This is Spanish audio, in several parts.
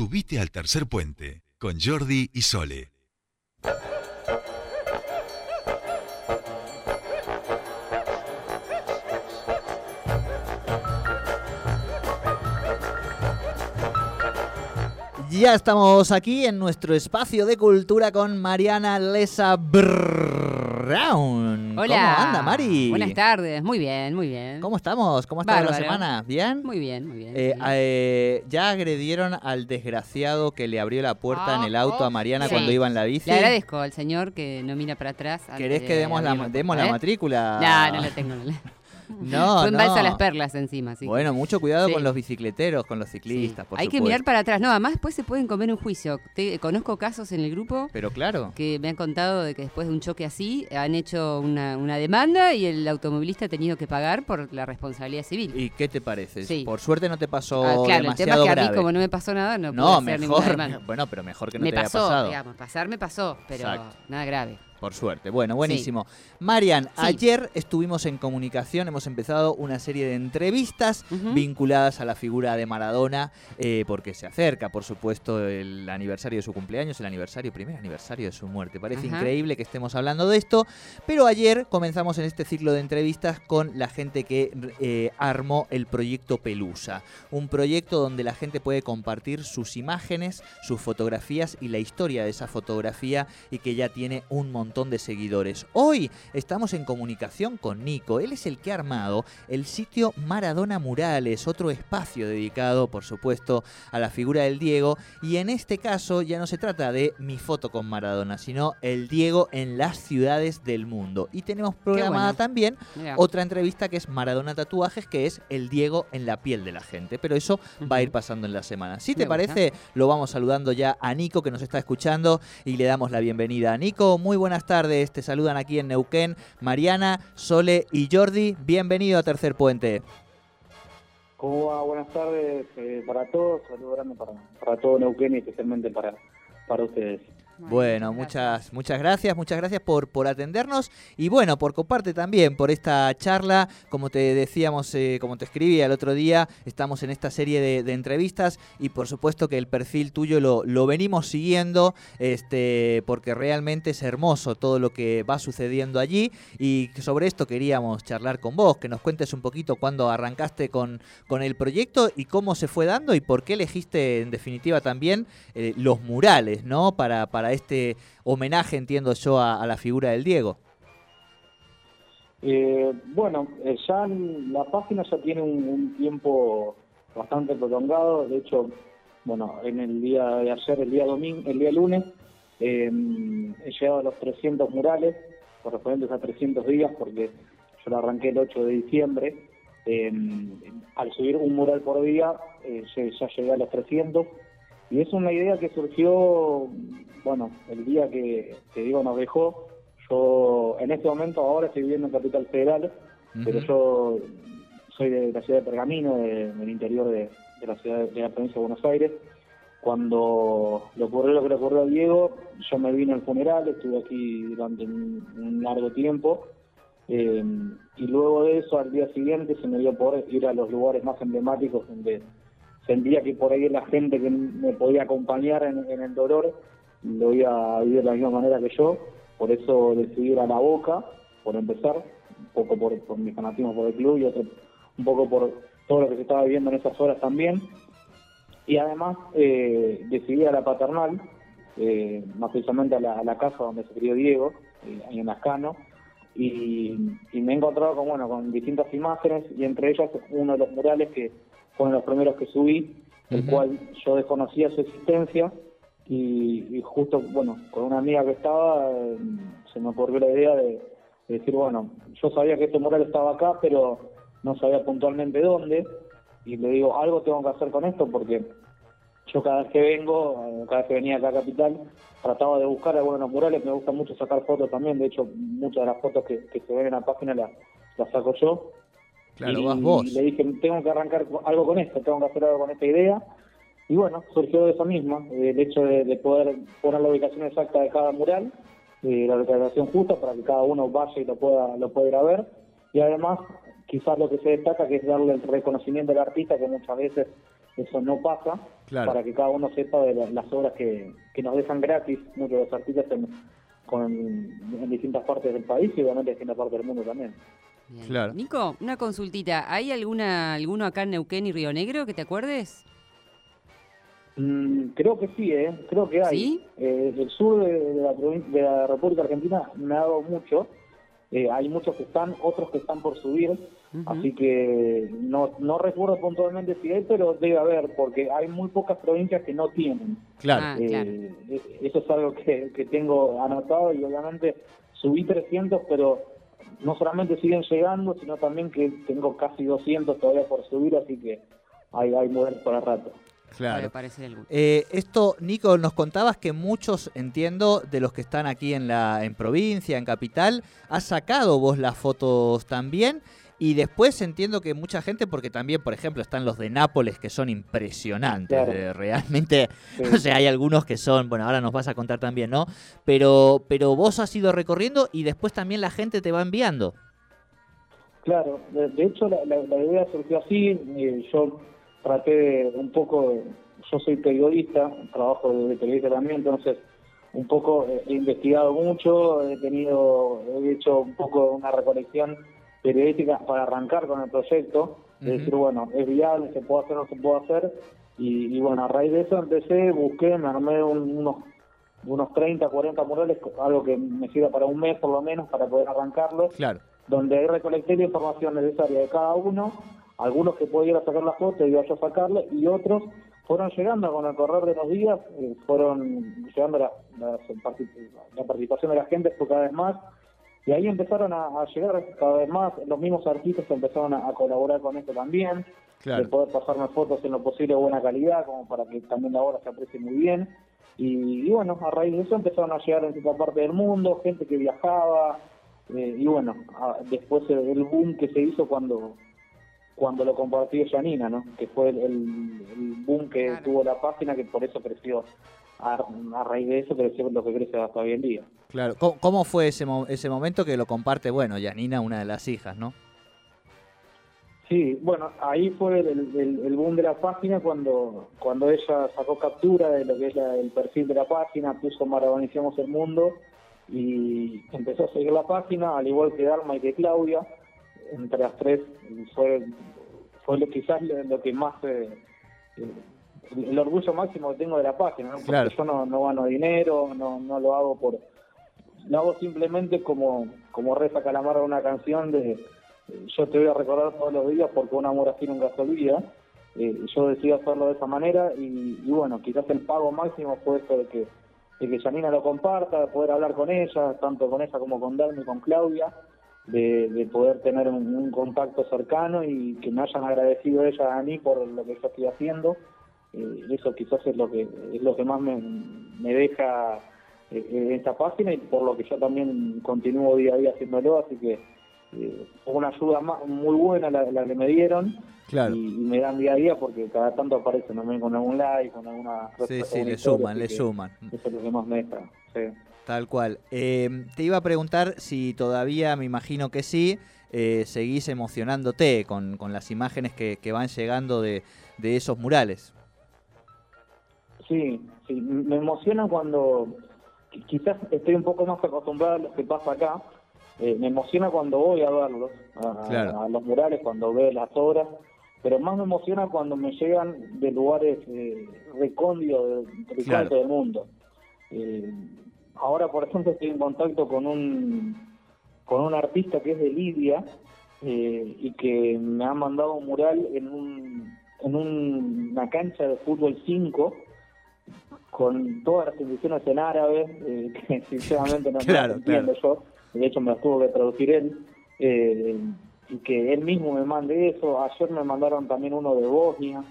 Subite al tercer puente con Jordi y Sole. Ya estamos aquí en nuestro espacio de cultura con Mariana Lesa Brown. Hola. ¿Cómo anda, Mari? Buenas tardes, muy bien, muy bien. ¿Cómo estamos? ¿Cómo estado la semana? ¿Bien? Muy bien, muy bien. Eh, eh, ya agredieron al desgraciado que le abrió la puerta en el auto a Mariana Sí. cuando iba en la bici. Le agradezco al señor que no mira para atrás. ¿Querés que demos la, abrirlo. demos la ¿Eh? matrícula? No, no la tengo. No, la- No, Fue en no. balsa las perlas encima, sí. Bueno, mucho cuidado Sí. con los bicicleteros, con los Sí. ciclistas, por Hay que mirar para atrás. No, además después se pueden comer un juicio. Te- conozco casos en el grupo Pero claro. que me han contado de que después de un choque así han hecho una, una demanda y el automovilista ha tenido que pagar por la responsabilidad civil. ¿Y qué te parece? Sí. Por suerte no te pasó Ah, claro, el tema demasiado es que a mí como no me pasó nada, no, No, pude hacer ninguna mejor. demanda. Bueno, pero mejor que no me te haya pasó, pasado. digamos, pasar me pasó, pero Exacto. nada grave. Por suerte. Bueno, buenísimo. Marian, Sí. ayer estuvimos en comunicación, hemos empezado una serie de entrevistas vinculadas a la figura de Maradona, eh, porque se acerca, por supuesto, el aniversario de su cumpleaños, el aniversario, primer aniversario de su muerte. Parece Ajá. increíble que estemos hablando de esto, pero ayer comenzamos en este ciclo de entrevistas con la gente que eh, armó el proyecto Pelusa, un proyecto donde la gente puede compartir sus imágenes, sus fotografías y la historia de esa fotografía y que ya tiene un montón de seguidores. Hoy estamos en comunicación con Nico, él es el que ha armado el sitio Maradona Murales, otro espacio dedicado, por supuesto, a la figura del Diego y en este caso ya no se trata de mi foto con Maradona, sino el Diego en las ciudades del mundo. Y tenemos programada bueno. también otra entrevista que es Maradona Tatuajes, que es el Diego en la piel de la gente. Pero eso va a ir pasando en la semana. Si te Me gusta. parece, lo vamos saludando ya a Nico, que nos está escuchando, y le damos la bienvenida. Nico, muy buenas tardes. Te saludan aquí en Neuquén Mariana, Sole y Jordi. Bienvenido a Tercer Puente. ¿Cómo va? Buenas tardes eh, para todos, saludos grande para, para todo Neuquén y especialmente para, para ustedes. Bueno, muchas, muchas gracias, muchas gracias por, por atendernos y bueno, por coparte también por esta charla. Como te decíamos, eh, como te escribí el otro día, estamos en esta serie de, de entrevistas y por supuesto que el perfil tuyo lo, lo venimos siguiendo este, porque realmente es hermoso todo lo que va sucediendo allí y sobre esto queríamos charlar con vos, que nos cuentes un poquito cuándo arrancaste con, con el proyecto y cómo se fue dando y por qué elegiste en definitiva también eh, los murales, ¿no? Para, para este homenaje, entiendo yo, a, la figura del Diego. Eh, bueno, eh, ya la página ya tiene un, tiempo bastante prolongado, de hecho, bueno, en el día de ayer, el día domingo, el día lunes, eh, he llegado a los 300 murales, correspondientes a 300 días, porque yo lo arranqué el 8 de diciembre. Al subir un mural por día, ya llegué a los 300. Y es una idea que surgió, bueno, el día que, que Diego nos dejó. Yo, en este momento, ahora estoy viviendo en Capital Federal, pero yo soy de la ciudad de Pergamino, de- del interior de, de la ciudad de la provincia de Buenos Aires. Cuando le ocurrió lo que le ocurrió a Diego, yo me vine al funeral, estuve aquí durante un, un largo tiempo. eh, y luego de eso, al día siguiente, se me dio por ir a los lugares más emblemáticos donde sentía que por ahí la gente que me podía acompañar en, en el dolor lo iba a vivir de la misma manera que yo. Por eso decidí ir a la boca, por empezar, un poco por, por mi fanatismo por el club y otro, un poco por todo lo que se estaba viviendo en esas horas también. Y además eh, decidí ir a la paternal, eh, más precisamente a la, a la casa donde se crió Diego, eh, ahí en Ascano, y, y me he encontrado con, bueno, con distintas imágenes y entre ellas uno de los murales que fueron los primeros que subí, el cual yo desconocía su existencia y, y justo, bueno, con una amiga que estaba, se me ocurrió la idea de, de decir, bueno, yo sabía que este mural estaba acá, pero no sabía puntualmente dónde, y le digo, algo tengo que hacer con esto porque yo cada vez que vengo, eh, cada vez que venía acá a Capital, trataba de buscar algunos murales, me gusta mucho sacar fotos también, de hecho muchas de las fotos que, que se ven en la página las, las saco yo. Claro, y, vas vos. y le dije, tengo que arrancar algo con esto, tengo que hacer algo con esta idea. Y bueno, surgió de eso misma, eh, el hecho de, de poder poner la ubicación exacta de cada mural, eh, la localización justa para que cada uno vaya y lo pueda, lo pueda ir a ver. Y además, quizás lo que se destaca que es darle el reconocimiento al artista que muchas veces eso no pasa, Claro. para que cada uno sepa de la- las obras que, que nos dejan gratis muchos de los artistas en, con, en distintas partes del país y obviamente en distintas partes del mundo también. Bien. Claro. Nico, una consultita. ¿Hay alguna alguno acá en Neuquén y Río Negro que te acuerdes? Mm, creo que sí, ¿eh? creo que hay. ¿Sí? Eh, el sur de, de la, de la República Argentina me ha dado mucho. Eh, hay muchos que están, otros que están por subir. Así que no, no recuerdo puntualmente si hay, pero debe haber, porque hay muy pocas provincias que no tienen. Claro. Ah, Eh, claro. eh, Eso es algo que, que tengo anotado y obviamente subí 300, pero no solamente siguen llegando, sino también que tengo casi 200 todavía por subir, así que hay, hay modelos para rato. Claro. Puede. Eh, esto, Nico, nos contabas que muchos, entiendo, de los que están aquí en la en provincia, en capital, has sacado vos las fotos también. Y después entiendo que mucha gente, porque también, por ejemplo, están los de Nápoles que son impresionantes. Claro. eh, realmente, Sí. o sea, hay algunos que son, bueno, ahora nos vas a contar también, ¿no? Pero, pero vos has ido recorriendo y después también la gente te va enviando. Claro, de, de hecho la, la- la idea surgió así, eh, yo traté de un poco, yo soy periodista, trabajo de, periodista también, entonces un poco he investigado mucho, he tenido, he hecho un poco una recolección periodística para arrancar con el proyecto, de Ujú. decir, bueno, es viable, se puede hacer o no se puede hacer, y, y bueno, a raíz de eso empecé, busqué, me armé un- unos unos 30, 40 murales, algo que me sirva para un mes por lo menos para poder arrancarlo Claro. donde ahí recolecté la información necesaria de cada uno, algunos que podía ir a sacar la foto y yo a sacarle, y otros fueron llegando con el correr de los días, eh, fueron llegando la, la, la participación de la gente fue cada vez más, y ahí empezaron a, a llegar cada vez más, los mismos artistas empezaron a, a colaborar con esto también, Claro. de poder pasarme fotos en lo posible de buena calidad, como para que también la obra se aprecie muy bien. Y, y bueno, a raíz de eso empezaron a llegar en cierta parte del mundo, gente que viajaba, eh, y bueno, a- después el, el boom que se hizo cuando cuando lo compartió Janina, ¿no? Que fue el, el- el boom que Claro. tuvo la página, que por eso creció, a, a raíz de eso creció lo que crece hasta hoy en día. Claro. ¿Cómo, cómo fue ese, mo- ese momento que lo comparte, bueno, Yanina, una de las hijas, ¿no? Sí, bueno, ahí fue el, el- el boom de la página cuando cuando ella sacó captura de lo que es la- el perfil de la página, puso Maradonicemos el Mundo y empezó a seguir la página, al igual que Dalma y que Claudia. Entre las tres fue, fue lo, quizás lo, que más... eh, el orgullo máximo que tengo de la página, ¿no? Porque Claro. yo no, no gano dinero, no, no lo hago por... Lo hago simplemente como, como reza Calamar una canción de yo te voy a recordar todos los días porque un amor así nunca se olvida. Eh, yo decidí hacerlo de esa manera y, y bueno, quizás el pago máximo fue esto de que, de que Janina lo comparta, de poder hablar con ella, tanto con ella como con Dalmi y con Claudia, de, de poder tener un, un contacto cercano y que me hayan agradecido ella a mí por lo que yo estoy haciendo. Eh, eso quizás es lo que es lo que más me, me deja eh, en esta página y por lo que yo también continúo día a día haciéndolo, así que eh, fue una ayuda ma- muy buena la, la que me dieron Claro. y, y me dan día a día porque cada tanto aparecen también con algún like, con alguna Sí, sí, le suman, le que suman. Eso es lo que más me deja. sí. Tal cual. Eh, te iba a preguntar si todavía, me imagino que sí, eh, seguís emocionándote con, con las imágenes que, que van llegando de, de esos murales. Sí, sí, me emociona cuando qui- quizás estoy un poco más acostumbrado a lo que pasa acá. Eh, me emociona cuando voy a verlos, a, Claro. a los murales, cuando veo las obras, pero más me emociona cuando me llegan de lugares eh, recónditos de- Claro. del mundo. Eh, ahora, por ejemplo, estoy en contacto con un con un artista que es de Libia eh, y que me ha mandado un mural en un en un- una cancha de fútbol 5 con todas las inscripciones en árabe, eh, que sinceramente no, Claro, entiendo yo, de hecho me las tuvo que traducir él, eh, y que él mismo me mande eso. Ayer me mandaron también uno de Bosnia,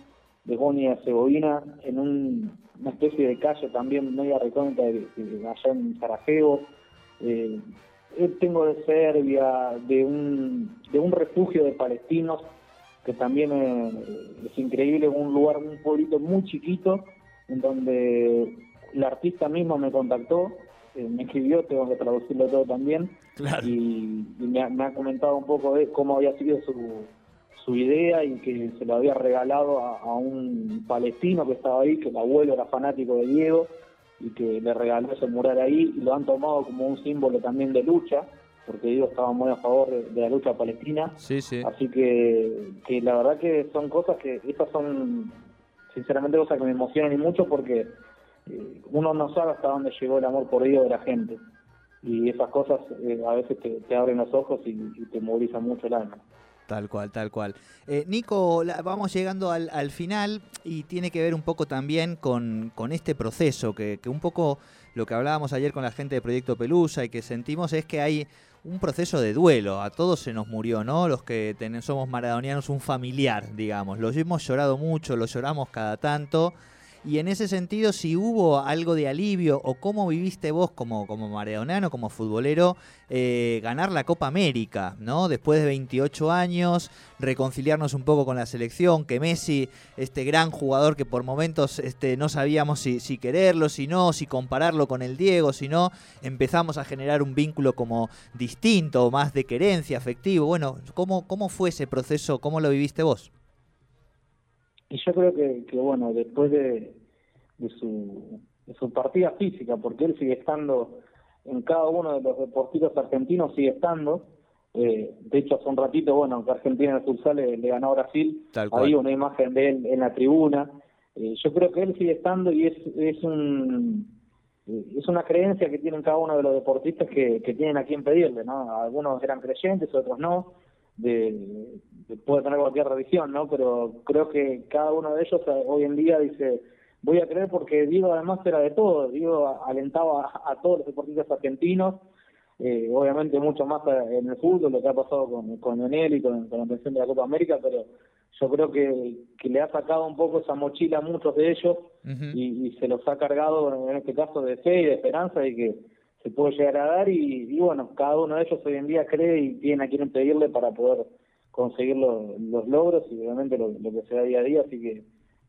y Herzegovina, en un- una especie de calle también media recóndita de, de allá en Sarajevo. Eh, eh, tengo de Serbia, de un, de un refugio de palestinos, que también eh, es increíble, un lugar, un pueblito muy chiquito, en donde el artista mismo me contactó, eh, me escribió, tengo que traducirlo todo también, Claro. y, y me, ha, me ha comentado un poco de cómo había sido su, su idea y que se lo había regalado a, un palestino que estaba ahí, que el abuelo era fanático de Diego y que le regaló ese mural ahí y lo han tomado como un símbolo también de lucha porque Diego estaba muy a favor de, la lucha palestina. Sí, sí. Así que, que la verdad que son cosas que, esas son sinceramente cosas que me emocionan y mucho porque eh, uno no sabe hasta dónde llegó el amor por Dios de la gente. Y esas cosas eh, a veces te, abren los ojos y, te movilizan mucho el alma. Tal cual, tal cual. Eh, Nico, vamos llegando al, al, final y tiene que ver un poco también con, con este proceso, que, un poco lo que hablábamos ayer con la gente de Proyecto Pelusa y que sentimos es que hay un proceso de duelo. A todos se nos murió, ¿no? Los que somos maradonianos, un familiar, digamos. Los hemos llorado mucho, los lloramos cada tanto. Y en ese sentido, si hubo algo de alivio o cómo viviste vos como, como maradonano, como futbolero, eh, ganar la Copa América, ¿no? Después de 28 años, reconciliarnos un poco con la selección, que Messi, este gran jugador que por momentos este, no sabíamos si, si quererlo, si no, si compararlo con el Diego, si no, empezamos a generar un vínculo como distinto, más de querencia, afectivo. Bueno, ¿cómo, cómo fue ese proceso? ¿Cómo lo viviste vos? Y yo creo que, que bueno, después de, de, su, de su partida física, porque él sigue estando en cada uno de los deportistas argentinos, sigue estando. Eh, de hecho, hace un ratito, bueno, que Argentina en el futsal le, ganó a Brasil, hay una imagen de él en la tribuna. Eh, yo creo que él sigue estando y es, es un es una creencia que tienen cada uno de los deportistas que, que tienen a quien pedirle, ¿no? Algunos eran creyentes, otros no, de, puede tener cualquier religión, ¿no? Pero creo que cada uno de ellos eh, hoy en día dice, voy a creer porque Diego además era de todo, Diego alentaba a, todos los deportistas argentinos, eh, obviamente mucho más eh, en el fútbol, lo que ha pasado con, con Lionel y con, la atención de la Copa América, pero yo creo que, que le ha sacado un poco esa mochila a muchos de ellos y, y, se los ha cargado en este caso de fe y de esperanza y que se puede llegar a dar y, bueno, cada uno de ellos hoy en día cree y tiene a quien pedirle para poder conseguir los, logros y obviamente lo, que se da día a día, así que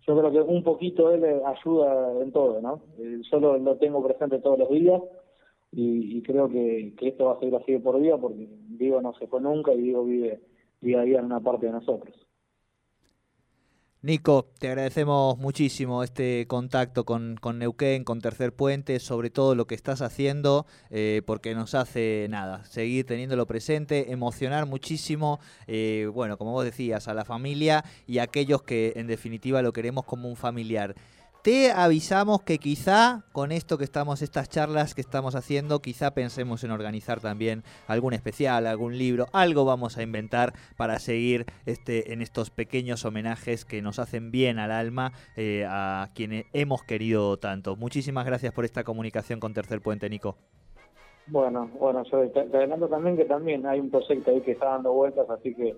yo creo que un poquito él ayuda en todo, ¿no? Eh, yo lo, tengo presente todos los días y, creo que, que, esto va a seguir así por día porque Diego no se fue nunca y Diego vive día a día en una parte de nosotros. Nico, te agradecemos muchísimo este contacto con, con, Neuquén, con Tercer Puente, sobre todo lo que estás haciendo, eh, porque nos hace nada, seguir teniéndolo presente, emocionar muchísimo, eh, bueno, como vos decías, a la familia y a aquellos que en definitiva lo queremos como un familiar. Te avisamos que quizá con esto que estamos, estas charlas que estamos haciendo, quizá pensemos en organizar también algún especial, algún libro, algo vamos a inventar para seguir este, en estos pequeños homenajes que nos hacen bien al alma eh, a quienes hemos querido tanto. Muchísimas gracias por esta comunicación con Tercer Puente, Nico. Bueno, bueno, yo te, adelanto también que también hay un proyecto ahí que está dando vueltas, así que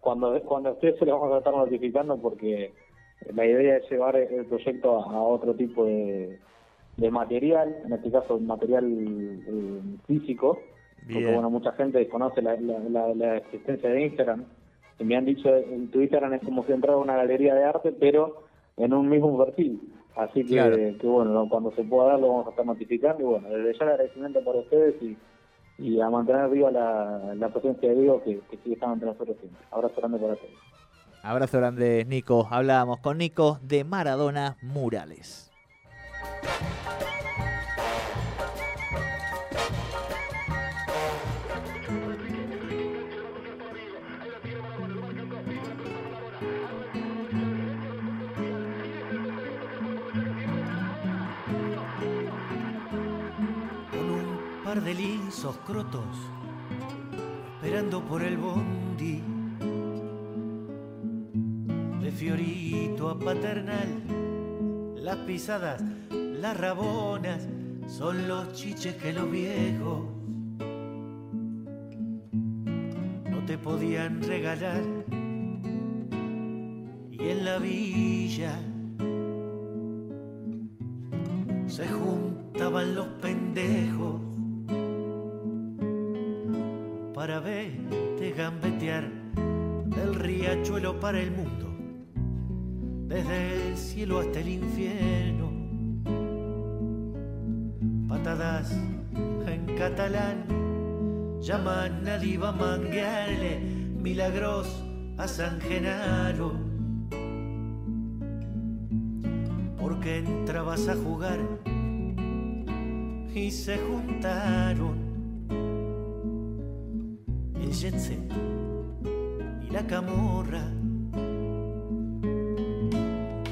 cuando, cuando esté se lo vamos a estar notificando porque la idea es llevar el proyecto a, otro tipo de, material, en este caso material eh, físico, porque bueno, mucha gente conoce la, la, existencia de Instagram. Y me han dicho, en tu Instagram es como si entrara una galería de arte, pero en un mismo perfil. Así que, que bueno, cuando se pueda dar lo vamos a estar notificando. Y bueno, desde ya el agradecimiento por ustedes y, y a mantener viva la, la presencia de Diego que, que sigue estando entre nosotros siempre. Abrazo grande para todos. Abrazo grande, Nico. Hablábamos con Nico de Maradona Murales. Con un par de linsos crotos, esperando por el bondi Fiorito a paternal. Las pisadas, las rabonas, son los chiches que los viejos no te podían regalar. Y en la villa se juntaban los pendejos para verte gambetear del riachuelo para el mundo desde el cielo hasta el infierno. Patadas en catalán llaman a diva manguearle milagros a San Genaro. Porque entrabas a jugar y se juntaron el jet set y la camorra